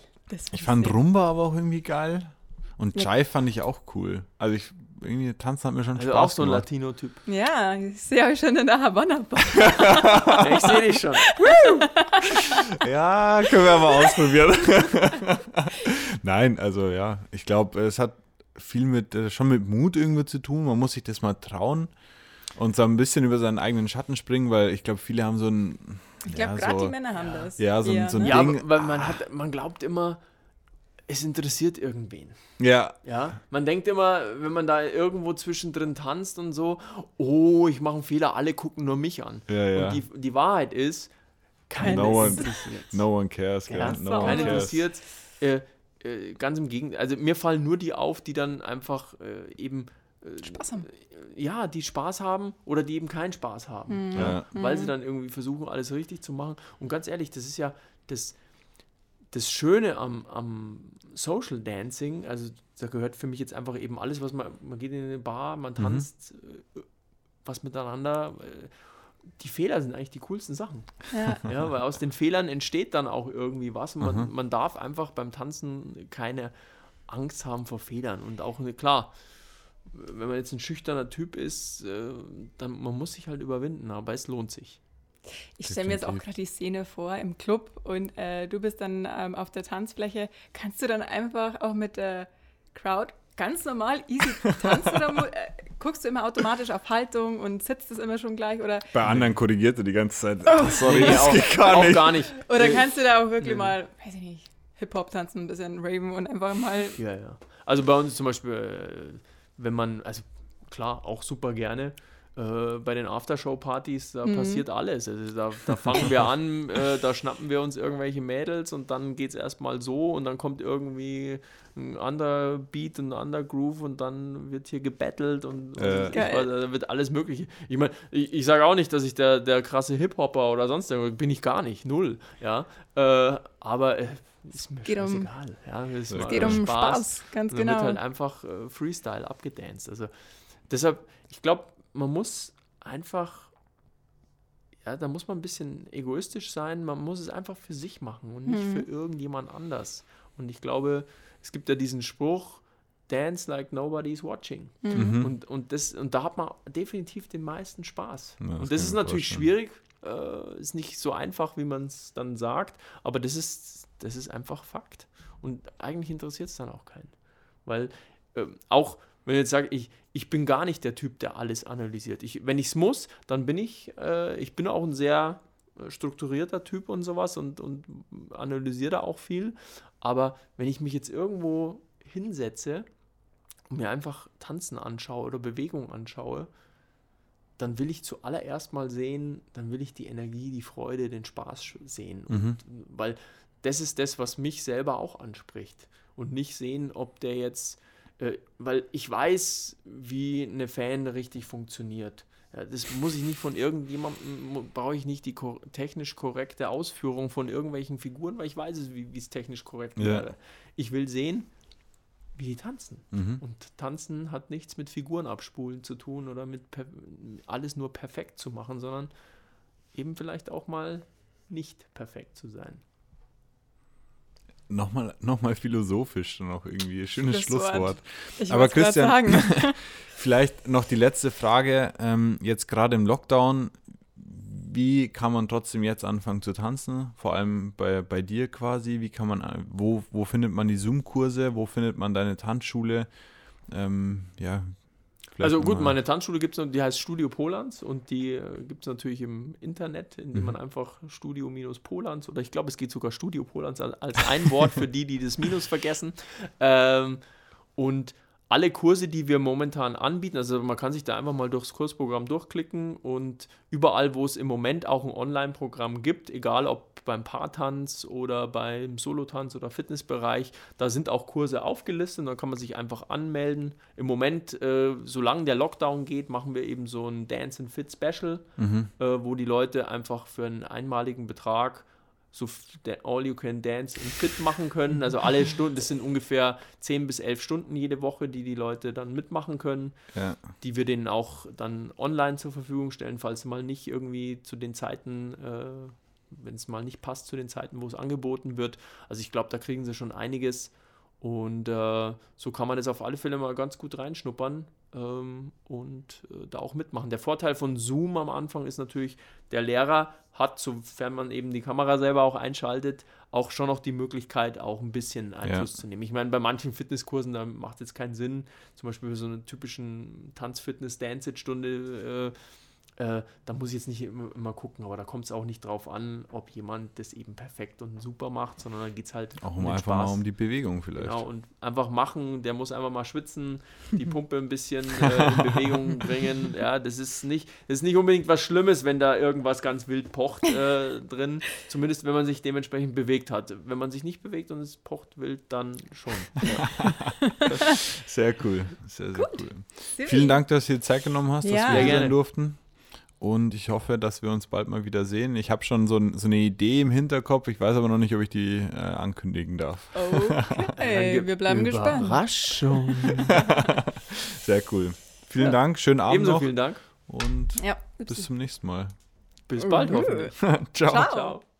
ich fand Rumba aber auch irgendwie geil. Und ja. Fand ich auch cool. Also ich irgendwie tanzen hat mir schon also Spaß auch so ein Latino-Typ. Ja, ich sehe euch schon in der Havanna ich sehe dich schon. ja, können wir aber ausprobieren. Nein, also ja, ich glaube, es hat viel mit äh, schon mit Mut irgendwie zu tun. Man muss sich das mal trauen und so ein bisschen über seinen eigenen Schatten springen, weil ich glaube, viele haben so ein ich glaube, ja, gerade so, die Männer haben das. Ja, so, ja, so ein ne? Ding. Ja, weil man, hat, man glaubt immer, es interessiert irgendwen. Ja. Ja. Man denkt immer, wenn man da irgendwo zwischendrin tanzt und so, oh, ich mache einen Fehler, alle gucken nur mich an. Ja, ja. Und die, die Wahrheit ist, keiner no one, no one cares. Ja, no keiner interessiert. Äh, äh, ganz im Gegenteil. Also mir fallen nur die auf, die dann einfach äh, eben Spaß haben. Ja, die Spaß haben oder die eben keinen Spaß haben. Mhm. Ja. Weil sie mhm. dann irgendwie versuchen, alles richtig zu machen. Und ganz ehrlich, das ist ja das, das Schöne am, am Social Dancing. Also da gehört für mich jetzt einfach eben alles, was man, man geht in eine Bar, man mhm. tanzt mhm. was miteinander. Äh, die Fehler sind eigentlich die coolsten Sachen. Ja. ja weil aus den Fehlern entsteht dann auch irgendwie was. Man, mhm. man darf einfach beim Tanzen keine Angst haben vor Fehlern. Und auch, klar, wenn man jetzt ein schüchterner Typ ist, äh, dann man muss sich halt überwinden, aber es lohnt sich. Ich stelle mir jetzt auch gerade die Szene vor im Club und äh, du bist dann ähm, auf der Tanzfläche. Kannst du dann einfach auch mit der Crowd ganz normal easy tanzen oder äh, guckst du immer automatisch auf Haltung und sitzt es immer schon gleich oder bei anderen korrigiert du die ganze Zeit. Oh, sorry, das auch, gar nicht. gar nicht. Oder kannst du da auch wirklich nee. mal, weiß ich nicht, Hip Hop tanzen, ein bisschen Raven und einfach mal. Ja, ja. Also bei uns zum Beispiel äh, wenn man, also klar, auch super gerne. Äh, bei den Aftershow-Partys, da mhm. passiert alles. Also da, da fangen wir an, äh, da schnappen wir uns irgendwelche Mädels und dann geht es erstmal so und dann kommt irgendwie ein anderer Beat, ein anderer Groove und dann wird hier gebettelt und, äh. und also, da wird alles Mögliche. Ich meine, ich, ich sage auch nicht, dass ich der, der krasse Hip-Hopper oder sonst irgendwas bin ich gar nicht, null. Ja, äh, aber äh, ist mir geht um, Ja, es geht um Spaß, Spaß ganz genau. wird halt einfach äh, Freestyle abgedanced. Also deshalb, ich glaube, man muss einfach, ja, da muss man ein bisschen egoistisch sein. Man muss es einfach für sich machen und nicht mhm. für irgendjemand anders. Und ich glaube, es gibt ja diesen Spruch, Dance like nobody's watching. Mhm. Und, und, das, und da hat man definitiv den meisten Spaß. Ja, das und das ist natürlich schwierig, äh, ist nicht so einfach, wie man es dann sagt, aber das ist das ist einfach Fakt. Und eigentlich interessiert es dann auch keinen. Weil äh, auch, wenn ich jetzt sage, ich, ich bin gar nicht der Typ, der alles analysiert. Ich, wenn ich es muss, dann bin ich, äh, ich bin auch ein sehr äh, strukturierter Typ und sowas und, und analysiere da auch viel. Aber wenn ich mich jetzt irgendwo hinsetze und mir einfach Tanzen anschaue oder Bewegung anschaue, dann will ich zuallererst mal sehen, dann will ich die Energie, die Freude, den Spaß sehen. Mhm. Und, weil das ist das, was mich selber auch anspricht. Und nicht sehen, ob der jetzt, äh, weil ich weiß, wie eine Fan richtig funktioniert. Ja, das muss ich nicht von irgendjemandem, brauche ich nicht die ko technisch korrekte Ausführung von irgendwelchen Figuren, weil ich weiß es, wie es technisch korrekt ja. wäre. Ich will sehen, wie die tanzen. Mhm. Und tanzen hat nichts mit Figuren abspulen zu tun oder mit alles nur perfekt zu machen, sondern eben vielleicht auch mal nicht perfekt zu sein. Nochmal, nochmal philosophisch noch irgendwie. Schönes Schlusswort. Ich Aber Christian, vielleicht noch die letzte Frage. Ähm, jetzt gerade im Lockdown, wie kann man trotzdem jetzt anfangen zu tanzen? Vor allem bei, bei dir quasi. Wie kann man, wo, wo findet man die Zoom-Kurse? Wo findet man deine Tanzschule? Ähm, ja. Also gut, meine Tanzschule gibt es, die heißt Studio Polans und die äh, gibt es natürlich im Internet, indem mhm. man einfach Studio-Polans oder ich glaube, es geht sogar Studio Polans als, als ein Wort für die, die das Minus vergessen. Ähm, und alle Kurse, die wir momentan anbieten, also man kann sich da einfach mal durchs Kursprogramm durchklicken und überall, wo es im Moment auch ein Online-Programm gibt, egal ob beim Paartanz oder beim Solotanz oder Fitnessbereich, da sind auch Kurse aufgelistet und da kann man sich einfach anmelden. Im Moment, äh, solange der Lockdown geht, machen wir eben so ein Dance and Fit Special, mhm. äh, wo die Leute einfach für einen einmaligen Betrag so All You Can Dance und Fit machen können. Also alle Stunden, das sind ungefähr 10 bis 11 Stunden jede Woche, die die Leute dann mitmachen können, ja. die wir denen auch dann online zur Verfügung stellen, falls mal nicht irgendwie zu den Zeiten, äh, wenn es mal nicht passt zu den Zeiten, wo es angeboten wird. Also ich glaube, da kriegen sie schon einiges und äh, so kann man das auf alle Fälle mal ganz gut reinschnuppern ähm, und äh, da auch mitmachen. Der Vorteil von Zoom am Anfang ist natürlich, der Lehrer hat, sofern man eben die Kamera selber auch einschaltet, auch schon noch die Möglichkeit, auch ein bisschen Einfluss ja. zu nehmen. Ich meine, bei manchen Fitnesskursen, da macht es jetzt keinen Sinn, zum Beispiel für so eine typischen Tanz-Fitness-Dance-Stunde. Äh, äh, da muss ich jetzt nicht immer, immer gucken, aber da kommt es auch nicht drauf an, ob jemand das eben perfekt und super macht, sondern dann geht es halt auch um, um einfach Spaß. mal um die Bewegung vielleicht. Genau, und einfach machen, der muss einfach mal schwitzen, die Pumpe ein bisschen äh, in Bewegung bringen. Ja, das ist nicht, das ist nicht unbedingt was Schlimmes, wenn da irgendwas ganz wild pocht äh, drin, zumindest wenn man sich dementsprechend bewegt hat. Wenn man sich nicht bewegt und es pocht wild, dann schon. Ja. sehr cool, sehr, sehr Gut. cool. Vielen Dank, dass du dir Zeit genommen hast, ja. dass wir hier sein durften und ich hoffe, dass wir uns bald mal wieder sehen. Ich habe schon so, so, eine Idee im Hinterkopf, ich weiß aber noch nicht, ob ich die äh, ankündigen darf. Okay, wir bleiben gespannt. Überraschung. Sehr cool. Vielen ja. Dank, schönen Abend Ebenso noch. vielen Dank. Und ja, bis zum nächsten Mal. Bis bald hoffentlich. Ciao. Ciao. Ciao.